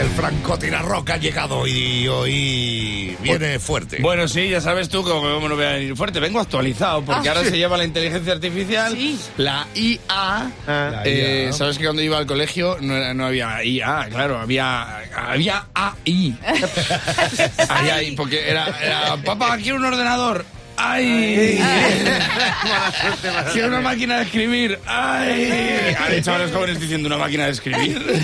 El francotirarroca ha llegado y hoy viene fuerte. Bueno, sí, ya sabes tú cómo no voy a venir fuerte. Vengo actualizado, porque Ah, ahora sí. se llama la inteligencia artificial, Sí. la IA. La Eh, IA. Sabes que cuando iba al colegio no, era- no había IA, claro, había, había AI. Ay, porque era, era, papá, quiero un ordenador. ¡Ay! Quiero una máquina de escribir. ¡Ay! Han hecho a los jóvenes diciendo una máquina de escribir.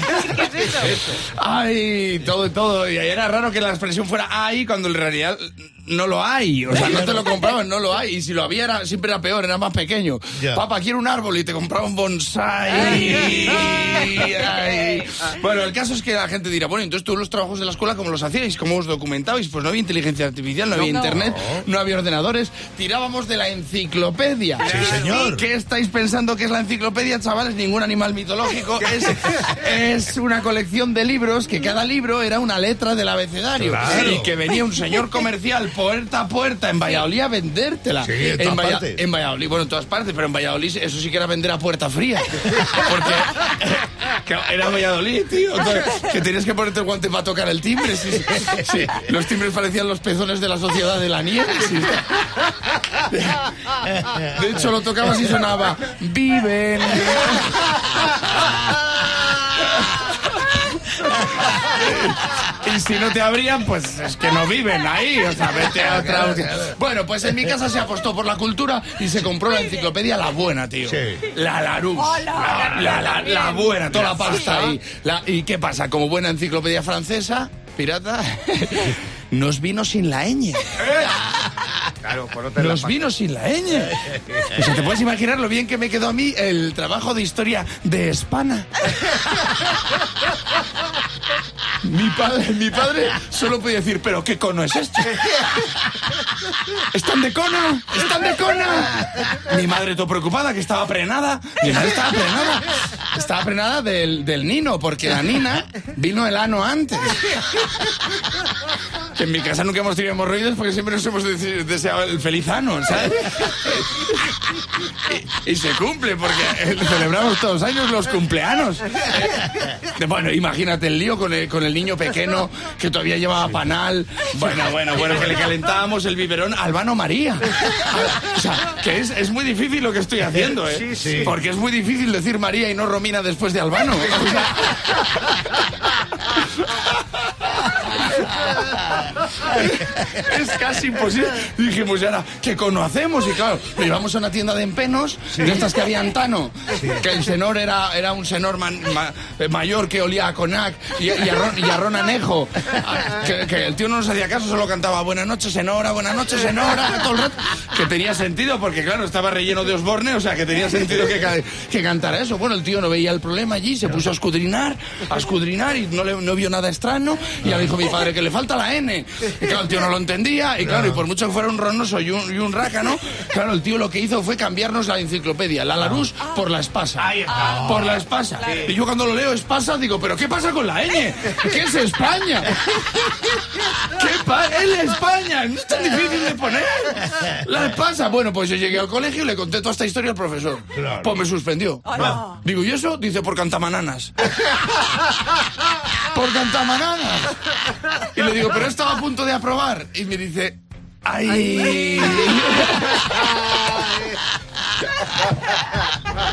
¡Ay! Todo, todo. Y era raro que la expresión fuera ¡ay! cuando en realidad no lo hay. O sea, no te lo compraban, no lo hay. Y si lo había, era, siempre era peor, era más pequeño. Ya. Papá, quiero un árbol y te compraba un bonsai. Ay. Bueno, el caso es que la gente dirá, bueno, entonces todos los trabajos de la escuela, ¿cómo los hacíais? ¿Cómo os documentabais? Pues no había inteligencia artificial, no había internet, no había ordenadores. Tirábamos de la enciclopedia. Sí, señor. ¿Qué estáis pensando que es la enciclopedia, chavales? Ningún animal mitológico. Es, es una colección de libros que cada libro era una letra del abecedario. Claro. Y que venía un señor comercial puerta a puerta en Valladolid a vendértela. Sí, en Valla- partes. en Valladolid, bueno, en todas partes, pero en Valladolid eso sí que era vender a puerta fría. Porque que era Valladolid, tío. Que tenías que ponerte el guante para tocar el timbre. Sí, sí, sí. Los timbres parecían los pezones de la sociedad de la nieve. De hecho, lo tocabas y sonaba Viven. Y si no te abrían, pues es que no viven ahí. O sea, vete a otra. Bueno, pues en mi casa se apostó por la cultura y se compró la enciclopedia La Buena, tío. Sí. La Larus. La, la, la- la buena, toda la pasta ahí. La- ¿Y qué pasa? Como buena enciclopedia francesa, pirata, nos vino sin la ñ. Claro, pues no te la Nos pa- vino sin la ñ. O sea, te puedes imaginar lo bien que me quedó a mí el trabajo de historia de España. Mi padre, mi padre solo podía decir, pero ¿qué cono es esto? ¿Están de cono? ¿Están de cono? Mi madre todo preocupada, que estaba prenada. Mi madre estaba prenada. Estaba prenada del, del nino, porque la nina vino el ano antes. En mi casa nunca hemos tenido hemorroides porque siempre nos hemos dese- deseado el feliz ano, ¿sabes? Y, y se cumple porque eh, celebramos todos los años los cumpleaños. Eh, Bueno, imagínate el lío con el, con el niño pequeño que todavía llevaba panal. Bueno, bueno, bueno, que le calentábamos el biberón a Albano María. O sea, que es, es muy difícil lo que estoy haciendo, ¿eh? Sí, sí. Porque es muy difícil decir María y no Romina después de Albano. O sea, es casi imposible. Dijimos, ¿y ahora qué conocemos? Y claro, llevamos a una tienda de empenos, de estas que había antano, que el senor era, era un senor man- ma- eh, mayor que olía a conac y, y a, ron, y a ron anejo. Ah, Que, que el tío no nos hacía caso, solo cantaba buenas noches, senora, buenas noches, senora, todo el rato. Que tenía sentido, porque claro, estaba relleno de Osborne, o sea, que tenía sentido que, que cantara eso. Bueno, el tío no veía el problema allí, se puso a escudrinar, a escudrinar y no, le, no vio nada extraño. Y ya le dijo mi padre que le falta la N. Y claro, el tío no lo entendía. Y claro, y por mucho que fuera un ronoso y un, y un rácano, claro, el tío lo que hizo fue cambiarnos la enciclopedia, la Larus, por la espasa. Ahí está. Por la espasa. Y yo cuando lo leo espasa, digo, ¿pero qué pasa con la N? ¿Qué es España? ¿Qué pasa? Es España. No es tan difícil de poner. La espasa. Bueno, pues yo llegué al colegio y le conté toda esta historia al profesor. Pues me suspendió. Digo, ¿y eso? Dice, por cantamananas. por cantamananas. Y le digo, pero estaba a punto de aprobar. Y me dice, ¡ay!